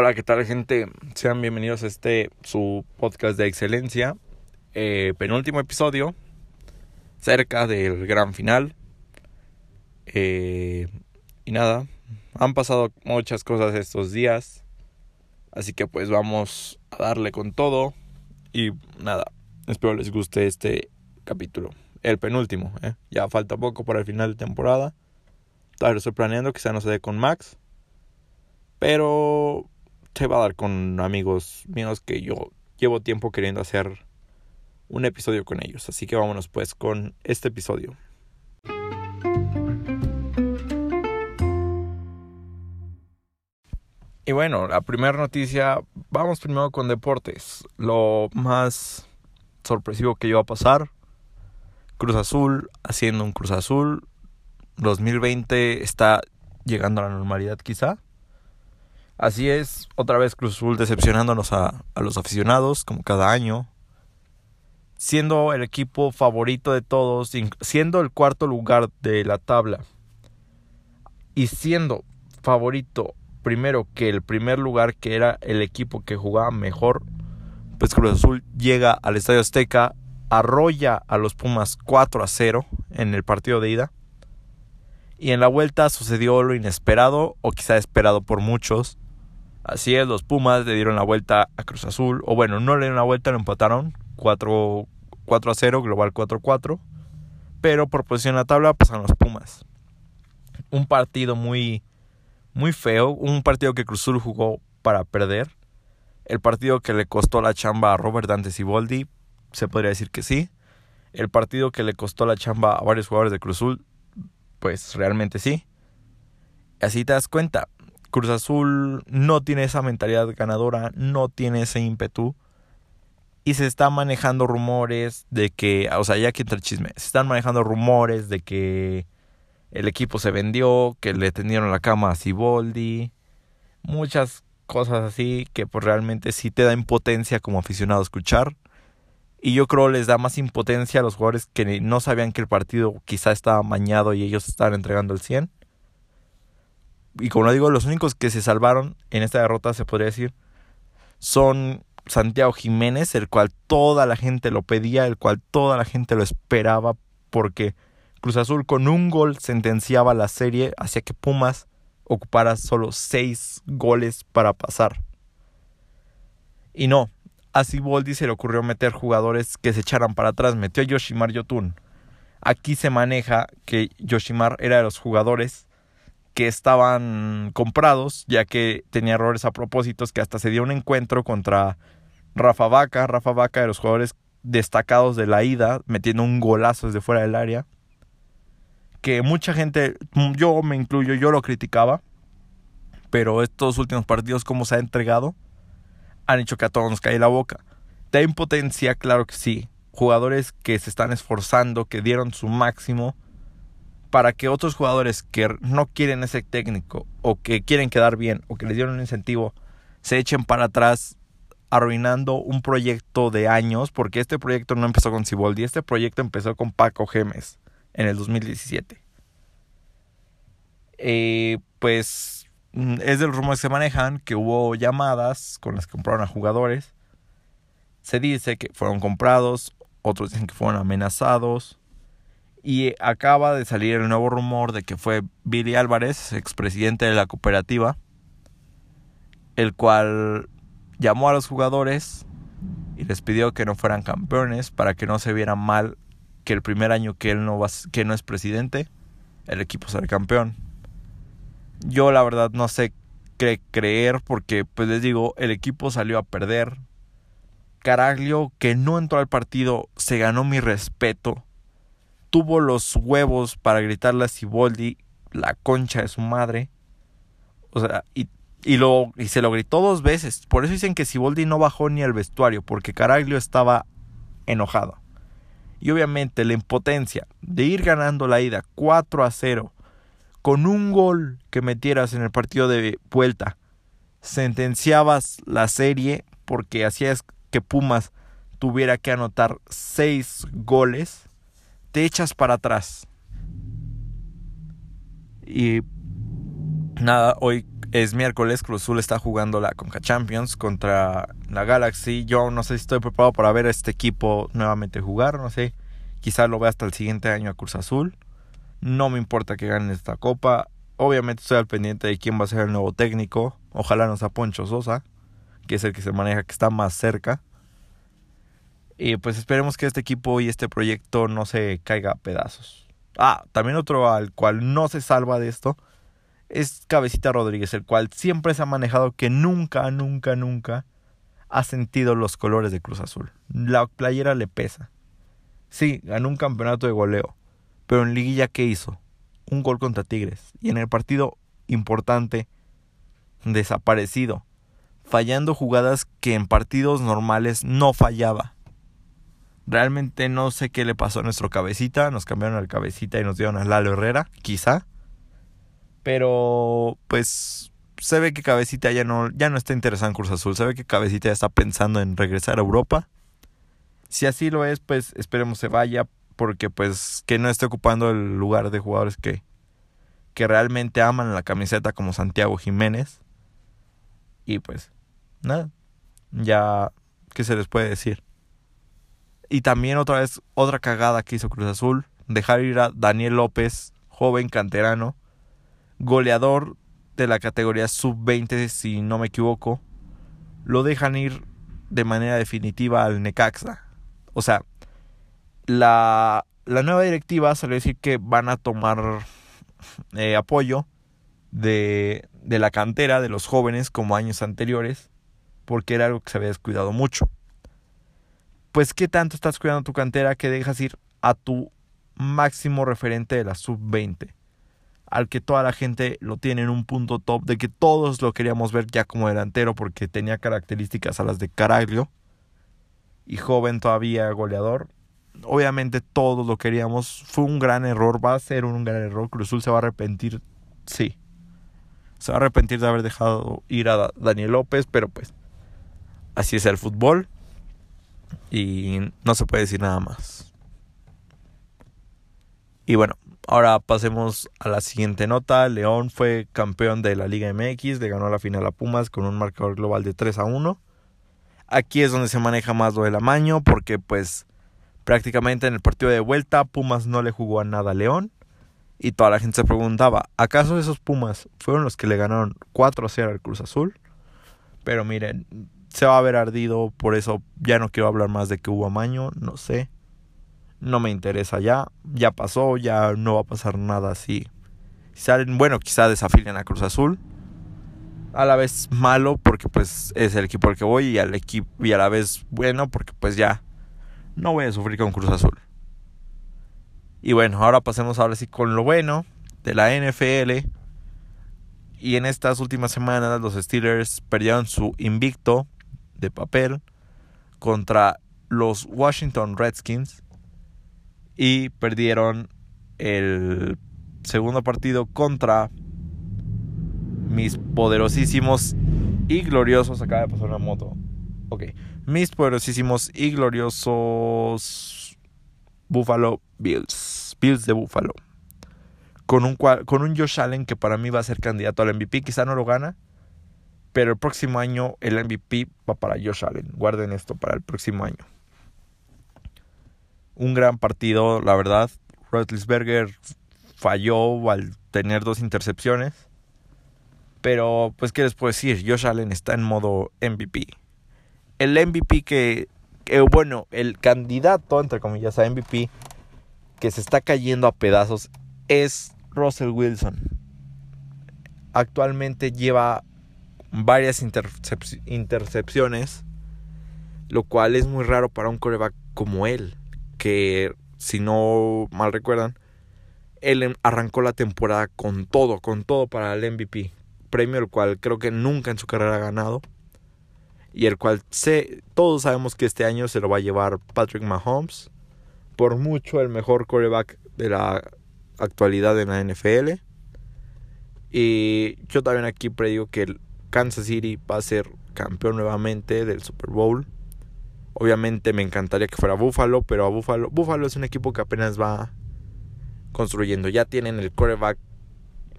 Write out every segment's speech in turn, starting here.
Hola, ¿qué tal gente? Sean bienvenidos a este su podcast de excelencia. Eh, penúltimo episodio, cerca del gran final. Eh, y nada, han pasado muchas cosas estos días. Así que pues vamos a darle con todo. Y nada, espero les guste este capítulo. El penúltimo, ¿eh? ya falta poco para el final de temporada. Todavía lo estoy planeando, quizá no se dé con Max. Pero se va a dar con amigos míos que yo llevo tiempo queriendo hacer un episodio con ellos. Así que vámonos pues con este episodio. Y bueno, la primera noticia, vamos primero con deportes. Lo más sorpresivo que iba a pasar, Cruz Azul haciendo un Cruz Azul. 2020 está llegando a la normalidad quizá. Así es, otra vez Cruz Azul decepcionándonos a, los aficionados, como cada año. Siendo el equipo favorito de todos, siendo el cuarto lugar de la tabla. Y siendo favorito primero que el primer lugar, que era el equipo que jugaba mejor, pues Cruz Azul llega al Estadio Azteca, arrolla a los Pumas 4 a 0 en el partido de ida. Y en la vuelta sucedió lo inesperado, o quizá esperado por muchos, Así es, los Pumas le dieron la vuelta a Cruz Azul. O bueno, no le dieron la vuelta, lo empataron. 4, 4 a 0, global 4 4. Pero por posición en la tabla pasan los Pumas. Un partido muy, muy feo. Un partido que Cruz Azul jugó para perder. El partido que le costó la chamba a Robert Dante Siboldi. Se podría decir que sí. El partido que le costó la chamba a varios jugadores de Cruz Azul. Pues realmente sí. Así te das cuenta Cruz Azul no tiene esa mentalidad ganadora, no tiene ese ímpetu. Y se están manejando rumores de que, o sea, ya que entra chisme, se están manejando rumores de que el equipo se vendió, que le tendieron la cama a Siboldi, muchas cosas así que pues realmente sí te da impotencia como aficionado a escuchar. Y yo creo les da más impotencia a los jugadores que no sabían que el partido quizá estaba mañado y ellos estaban entregando el 100 y como lo digo, los únicos que se salvaron en esta derrota, se podría decir, son Santiago Jiménez, el cual toda la gente lo pedía, el cual toda la gente lo esperaba, porque Cruz Azul con un gol sentenciaba la serie, hacía que Pumas ocupara solo seis goles para pasar. Y no, a Siboldi se le ocurrió meter jugadores que se echaran para atrás, metió a Yoshimar Yotun. Aquí se maneja que Yoshimar era de los jugadores que estaban comprados, ya que tenía errores a propósitos, que hasta se dio un encuentro contra Rafa Vaca, Rafa Vaca de los jugadores destacados de la ida, metiendo un golazo desde fuera del área, que mucha gente, yo me incluyo, yo lo criticaba, pero estos últimos partidos como se ha entregado, han hecho que a todos nos cae la boca. ¿Da impotencia? Claro que sí. Jugadores que se están esforzando, que dieron su máximo, para que otros jugadores que no quieren ese técnico o que quieren quedar bien o que les dieron un incentivo se echen para atrás arruinando un proyecto de años porque este proyecto no empezó con Ciboldi, este proyecto empezó con Paco Gemes en el 2017. Eh, pues mm, es de los rumores que se manejan que hubo llamadas con las que compraron a jugadores. Se dice que fueron comprados, otros dicen que fueron amenazados y acaba de salir el nuevo rumor de que fue Billy Álvarez, expresidente de la cooperativa, el cual llamó a los jugadores y les pidió que no fueran campeones para que no se viera mal que el primer año que él no, va, que no es presidente, el equipo el campeón. Yo la verdad no sé qué creer porque pues les digo, el equipo salió a perder. Caraglio que no entró al partido se ganó mi respeto tuvo los huevos para gritarle a Siboldi la concha de su madre. O sea, y, y, lo, y se lo gritó dos veces. Por eso dicen que Siboldi no bajó ni al vestuario, porque Caraglio estaba enojado. Y obviamente la impotencia de ir ganando la ida 4 a 0 con un gol que metieras en el partido de vuelta, sentenciabas la serie porque hacías que Pumas tuviera que anotar 6 goles te echas para atrás. Y nada, hoy es miércoles, Cruz Azul está jugando la Conca Champions contra la Galaxy. Yo no sé si estoy preparado para ver a este equipo nuevamente jugar, no sé. Quizás lo vea hasta el siguiente año a Cruz Azul. No me importa que ganen esta copa. Obviamente estoy al pendiente de quién va a ser el nuevo técnico. Ojalá no sea Poncho Sosa, que es el que se maneja, que está más cerca. Y pues esperemos que este equipo y este proyecto no se caiga a pedazos. Ah, también otro al cual no se salva de esto es Cabecita Rodríguez, el cual siempre se ha manejado que nunca, nunca, nunca ha sentido los colores de Cruz Azul. La playera le pesa. Sí, ganó un campeonato de goleo, pero en liguilla ¿qué hizo? Un gol contra Tigres. Y en el partido importante, desaparecido, fallando jugadas que en partidos normales no fallaba. Realmente no sé qué le pasó a nuestro cabecita. Nos cambiaron al cabecita y nos dieron a Lalo Herrera, quizá. Pero pues se ve que Cabecita ya no, ya no está interesado en Cruz Azul. Se ve que Cabecita ya está pensando en regresar a Europa. Si así lo es, pues esperemos se vaya. Porque pues que no esté ocupando el lugar de jugadores que, que realmente aman la camiseta como Santiago Jiménez. Y pues nada. Ya, ¿qué se les puede decir? Y también otra vez, otra cagada que hizo Cruz Azul. Dejar ir a Daniel López, joven canterano goleador de la categoría sub-20, si no me equivoco, lo dejan ir de manera definitiva al Necaxa. O sea, la, la nueva directiva salió a decir que van a tomar eh, apoyo de, de la cantera de los jóvenes como años anteriores, porque era algo que se había descuidado mucho. Pues, ¿qué tanto estás cuidando tu cantera que dejas ir a tu máximo referente de la sub-20? al que toda la gente lo tiene en un punto top, de que todos lo queríamos ver ya como delantero porque tenía características a las de Caraglio y joven todavía goleador. Obviamente todos lo queríamos, fue un gran error, va a ser un gran error, Cruzul se va a arrepentir, sí. Se va a arrepentir de haber dejado ir a Daniel López, pero pues así es el fútbol y no se puede decir nada más. Y bueno, Ahora pasemos a la siguiente nota. León fue campeón de la Liga MX, le ganó la final a Pumas con un marcador global de 3 a 1. Aquí es donde se maneja más lo del amaño porque pues prácticamente en el partido de vuelta Pumas no le jugó a nada a León y toda la gente se preguntaba, ¿acaso esos Pumas fueron los que le ganaron 4 a 0 al Cruz Azul? Pero miren, se va a ver ardido, por eso ya no quiero hablar más de que hubo amaño, no sé no me interesa ya, ya pasó, ya no va a pasar nada así. Si salen, bueno, quizá desafíen a Cruz Azul. A la vez malo porque pues es el equipo al que voy y al equipo y a la vez bueno porque pues ya no voy a sufrir con Cruz Azul. Y bueno, ahora pasemos ahora sí con lo bueno de la NFL. Y en estas últimas semanas los Steelers perdieron su invicto de papel contra los Washington Redskins y perdieron el segundo partido contra mis poderosísimos y gloriosos. Acaba de pasar una moto. Ok. Mis poderosísimos y gloriosos Buffalo Bills. Bills de Buffalo. Con un, con un Josh Allen que para mí va a ser candidato al MVP. Quizá no lo gana. Pero el próximo año el MVP va para Josh Allen. Guarden esto para el próximo año un gran partido, la verdad. Rotlisberger falló al tener dos intercepciones. Pero, pues, ¿qué les puedo decir? Josh Allen está en modo MVP. El MVP que, bueno, el candidato, entre comillas, a MVP, que se está cayendo a pedazos, es Russell Wilson. Actualmente lleva varias intercepciones, lo cual es muy raro para un coreback como él que si no mal recuerdan, él em, arrancó la temporada con todo, con todo para el MVP. Premio el cual creo que nunca en su carrera ha ganado. Y el cual sé, todos sabemos que este año se lo va a llevar Patrick Mahomes. Por mucho el mejor quarterback de la actualidad en la NFL. Y yo también aquí predigo que Kansas City va a ser campeón nuevamente del Super Bowl. Obviamente me encantaría que fuera Buffalo, pero a Buffalo, Buffalo es un equipo que apenas va construyendo. Ya tienen el quarterback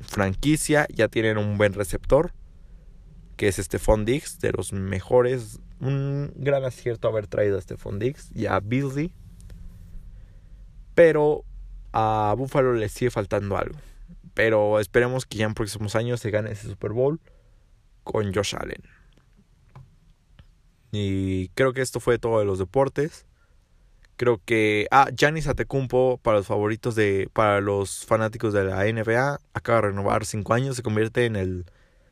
franquicia, ya tienen un buen receptor, que es Stephon Diggs, de los mejores. Un gran acierto haber traído a Stephon Diggs y a Beasley. Pero a Buffalo le sigue faltando algo. Pero esperemos que ya en próximos años se gane ese Super Bowl con Josh Allen. Y creo que esto fue todo de los deportes. Creo que. Ah, Giannis Atecumpo, para los favoritos de. Para los fanáticos de la NBA, acaba de renovar 5 años. Se convierte en el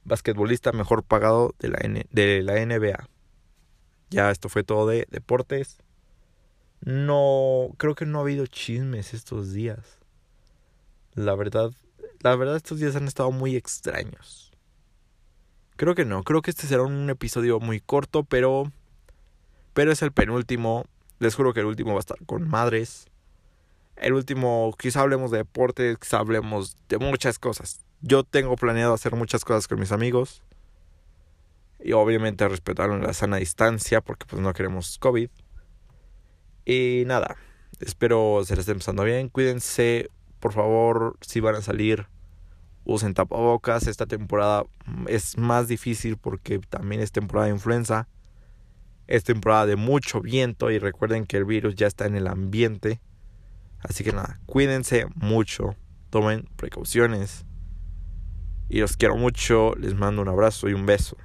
basquetbolista mejor pagado de la, de la NBA. Ya esto fue todo de deportes. No. Creo que no ha habido chismes estos días. La verdad. La verdad, estos días han estado muy extraños. Creo que no. Creo que este será un episodio muy corto, pero. Pero es el penúltimo les juro que el último va a estar con madres. El último, quizá hablemos de deportes, quizá hablemos de muchas cosas. Yo tengo planeado hacer muchas cosas con mis amigos. Y obviamente respetar la sana distancia porque pues no queremos COVID. Y nada, espero se les esté empezando bien. Cuídense, por favor, si van a salir, usen tapabocas. Esta temporada es más difícil porque también es temporada de influenza. Es temporada de mucho viento y recuerden que el virus ya está en el ambiente. Así que nada, cuídense mucho, tomen precauciones. Y los quiero mucho, les mando un abrazo y un beso.